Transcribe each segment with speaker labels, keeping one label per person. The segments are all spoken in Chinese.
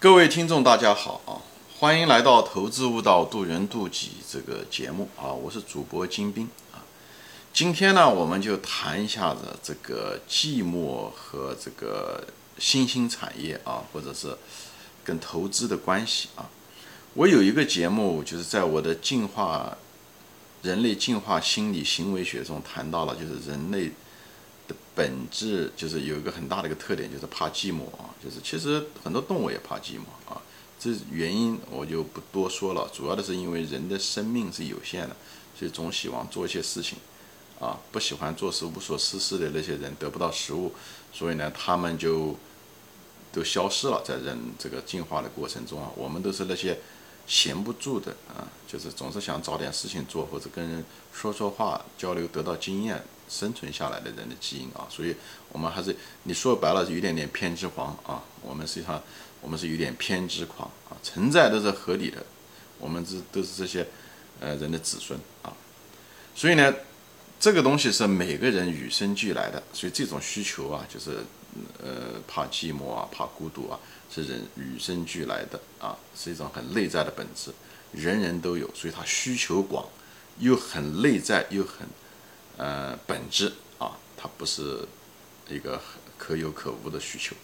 Speaker 1: 各位听众，大家好啊！欢迎来到《投资悟道，渡人渡己》这个节目啊！我是主播金兵啊。今天呢，我们就谈一下子这个寂寞和这个新兴产业啊，或者是跟投资的关系啊。我有一个节目，就是在我的进化人类进化心理行为学中谈到了，就是人类。本质就是有一个很大的一个特点，就是怕寂寞啊。就是其实很多动物也怕寂寞啊。这原因我就不多说了。主要的是因为人的生命是有限的，所以总喜欢做一些事情啊。不喜欢做事无所事事的那些人得不到食物，所以呢，他们就都消失了。在人这个进化的过程中啊，我们都是那些闲不住的啊，就是总是想找点事情做，或者跟人说说话交流，得到经验。生存下来的人的基因啊，所以我们还是你说白了是有点点偏执狂啊。我们实际上我们是有点偏执狂啊，存在都是合理的，我们这都是这些呃人的子孙啊。所以呢，这个东西是每个人与生俱来的，所以这种需求啊，就是呃怕寂寞啊，怕孤独啊，是人与生俱来的啊，是一种很内在的本质，人人都有，所以它需求广，又很内在，又很。呃，本质啊，它不是一个可有可无的需求，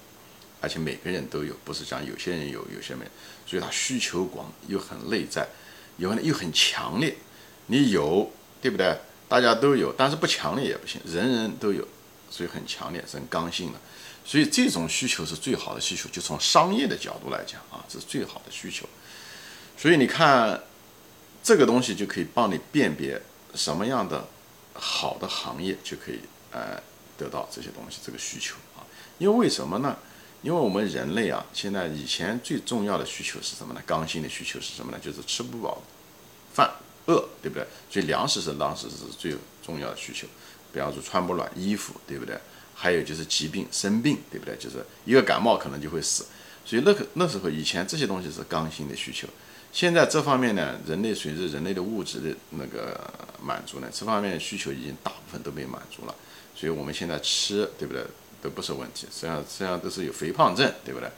Speaker 1: 而且每个人都有，不是讲有些人有，有些没，所以它需求广又很内在，有又很强烈。你有，对不对？大家都有，但是不强烈也不行，人人都有，所以很强烈，是很刚性的。所以这种需求是最好的需求，就从商业的角度来讲啊，这是最好的需求。所以你看，这个东西就可以帮你辨别什么样的。好的行业就可以呃得到这些东西，这个需求啊，因为为什么呢？因为我们人类啊，现在以前最重要的需求是什么呢？刚性的需求是什么呢？就是吃不饱饭，饿，对不对？所以粮食是当时是最重要的需求。比方说穿不暖衣服，对不对？还有就是疾病生病，对不对？就是一个感冒可能就会死。所以那个那时候以前这些东西是刚性的需求。现在这方面呢，人类随着人类的物质的那个满足呢，这方面的需求已经大部分都被满足了，所以我们现在吃，对不对，都不是问题。实际上，实际上都是有肥胖症，对不对？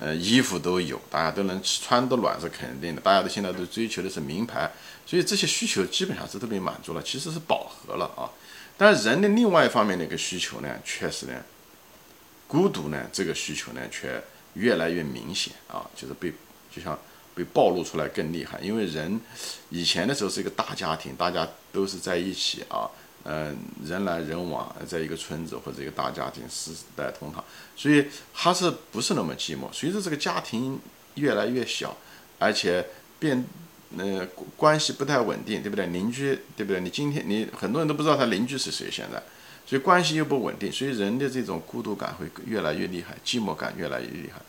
Speaker 1: 呃，衣服都有，大家都能穿得暖是肯定的。大家都现在都追求的是名牌，所以这些需求基本上是都被满足了，其实是饱和了啊。但是人的另外一方面的一个需求呢，确实呢，孤独呢，这个需求呢，却越来越明显啊，就是被就像。被暴露出来更厉害，因为人以前的时候是一个大家庭，大家都是在一起啊，嗯，人来人往，在一个村子或者一个大家庭，世代同堂，所以他是不是那么寂寞？随着这个家庭越来越小，而且变，呃，关系不太稳定，对不对？邻居，对不对？你今天你很多人都不知道他邻居是谁，现在，所以关系又不稳定，所以人的这种孤独感会越来越厉害，寂寞感越来越厉害。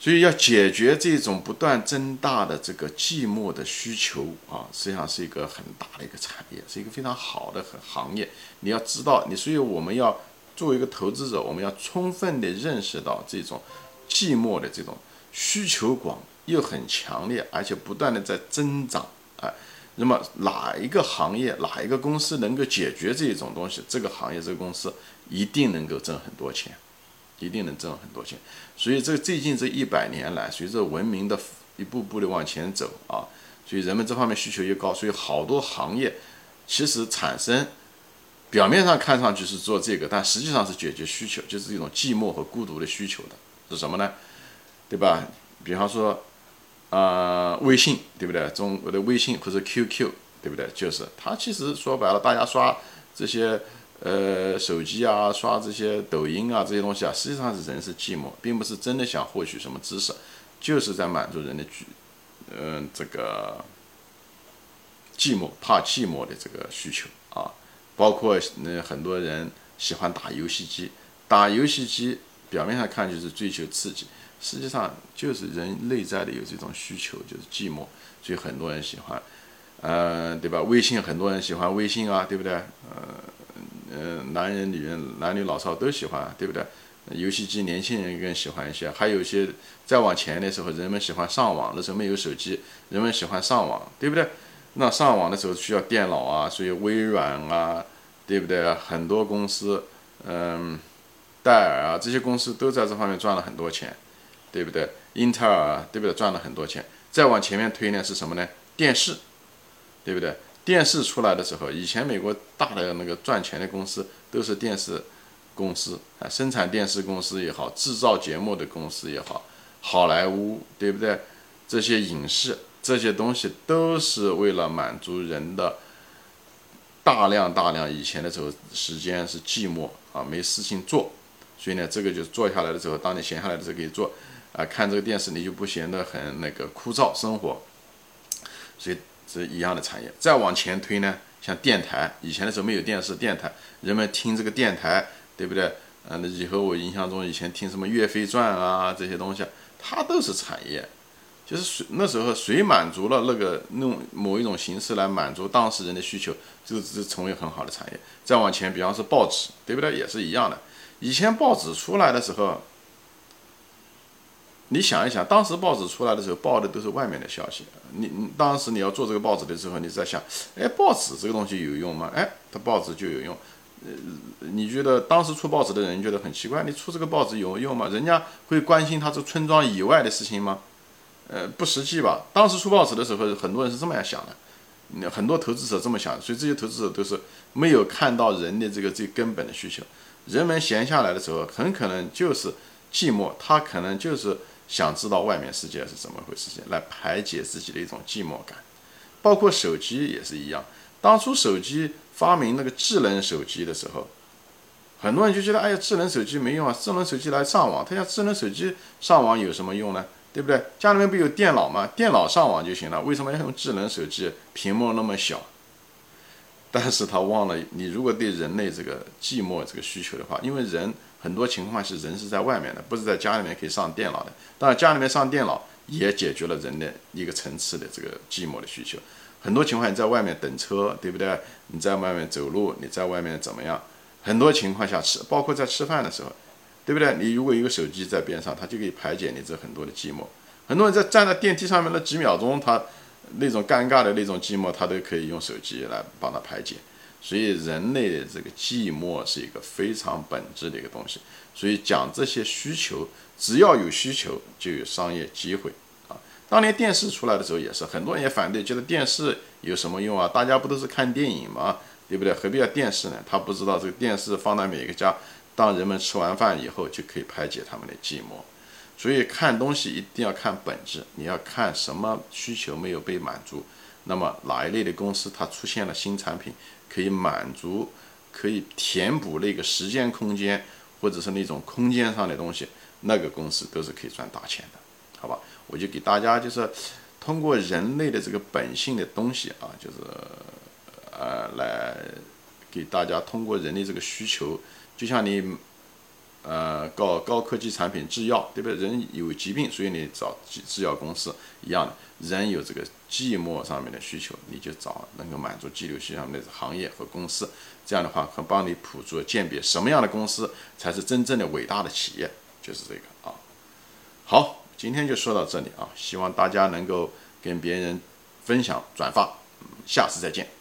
Speaker 1: 所以要解决这种不断增大的这个寂寞的需求啊，实际上是一个很大的一个产业，是一个非常好的很行业。你要知道，你所以我们要作为一个投资者，我们要充分的认识到这种寂寞的这种需求广又很强烈，而且不断的在增长啊。那么哪一个行业、哪一个公司能够解决这种东西，这个行业、这个公司一定能够挣很多钱。一定能挣很多钱，所以这最近这一百年来，随着文明的一步步的往前走啊，所以人们这方面需求越高，所以好多行业其实产生表面上看上去是做这个，但实际上是解决需求，就是一种寂寞和孤独的需求的，是什么呢？对吧？比方说啊，微信对不对？中国的微信或者 QQ 对不对？就是它其实说白了，大家刷这些。呃，手机啊，刷这些抖音啊，这些东西啊，实际上是人是寂寞，并不是真的想获取什么知识，就是在满足人的寂，嗯，这个寂寞、怕寂寞的这个需求啊。包括那很多人喜欢打游戏机，打游戏机表面上看就是追求刺激，实际上就是人内在的有这种需求，就是寂寞，所以很多人喜欢，嗯，对吧？微信很多人喜欢微信啊，对不对？呃。嗯，男人、女人、男女老少都喜欢，对不对？游戏机年轻人更喜欢一些。还有一些再往前的时候，人们喜欢上网，那时候没有手机，人们喜欢上网，对不对？那上网的时候需要电脑啊，所以微软啊，对不对？很多公司，嗯，戴尔啊，这些公司都在这方面赚了很多钱，对不对？英特尔，啊对不对？赚了很多钱。再往前面推呢，是什么呢？电视，对不对？电视出来的时候，以前美国大的那个赚钱的公司都是电视公司啊，生产电视公司也好，制造节目的公司也好，好莱坞，对不对？这些影视这些东西都是为了满足人的大量大量以前的时候时间是寂寞啊，没事情做，所以呢，这个就坐下来的时候，当你闲下来的时候可以做。啊，看这个电视你就不显得很那个枯燥生活，所以是一样的产业。再往前推呢，像电台，以前的时候没有电视，电台人们听这个电台，对不对？嗯，那以后我印象中以前听什么《岳飞传》啊这些东西，它都是产业，就是谁那时候谁满足了那个弄某一种形式来满足当事人的需求，就是成为很好的产业。再往前，比方说报纸，对不对？也是一样的。以前报纸出来的时候。你想一想，当时报纸出来的时候，报的都是外面的消息。你你当时你要做这个报纸的时候，你在想，哎，报纸这个东西有用吗？哎，它报纸就有用。呃，你觉得当时出报纸的人觉得很奇怪，你出这个报纸有用吗？人家会关心他这村庄以外的事情吗？呃，不实际吧。当时出报纸的时候，很多人是这么样想的，很多投资者这么想，所以这些投资者都是没有看到人的这个最根本的需求。人们闲下来的时候，很可能就是寂寞，他可能就是。想知道外面世界是怎么回事，情来排解自己的一种寂寞感，包括手机也是一样。当初手机发明那个智能手机的时候，很多人就觉得，哎呀，智能手机没用啊，智能手机来上网。他讲智能手机上网有什么用呢？对不对？家里面不有电脑吗？电脑上网就行了，为什么要用智能手机？屏幕那么小。但是他忘了，你如果对人类这个寂寞这个需求的话，因为人。很多情况是人是在外面的，不是在家里面可以上电脑的。当然，家里面上电脑也解决了人的一个层次的这个寂寞的需求。很多情况你在外面等车，对不对？你在外面走路，你在外面怎么样？很多情况下吃，包括在吃饭的时候，对不对？你如果有个手机在边上，它就可以排解你这很多的寂寞。很多人在站在电梯上面那几秒钟，他那种尴尬的那种寂寞，他都可以用手机来帮他排解。所以人类的这个寂寞是一个非常本质的一个东西。所以讲这些需求，只要有需求就有商业机会啊。当年电视出来的时候也是，很多人也反对，觉得电视有什么用啊？大家不都是看电影吗？对不对？何必要电视呢？他不知道这个电视放在每个家，当人们吃完饭以后就可以排解他们的寂寞。所以看东西一定要看本质，你要看什么需求没有被满足，那么哪一类的公司它出现了新产品。可以满足，可以填补那个时间空间，或者是那种空间上的东西，那个公司都是可以赚大钱的，好吧？我就给大家就是通过人类的这个本性的东西啊，就是呃来给大家通过人类这个需求，就像你。呃，搞高科技产品制药，对不对？人有疾病，所以你找制药公司一样的。人有这个寂寞上面的需求，你就找能够满足寂寞需求的行业和公司。这样的话，可帮你捕捉鉴别什么样的公司才是真正的伟大的企业，就是这个啊。好，今天就说到这里啊，希望大家能够跟别人分享转发，下次再见。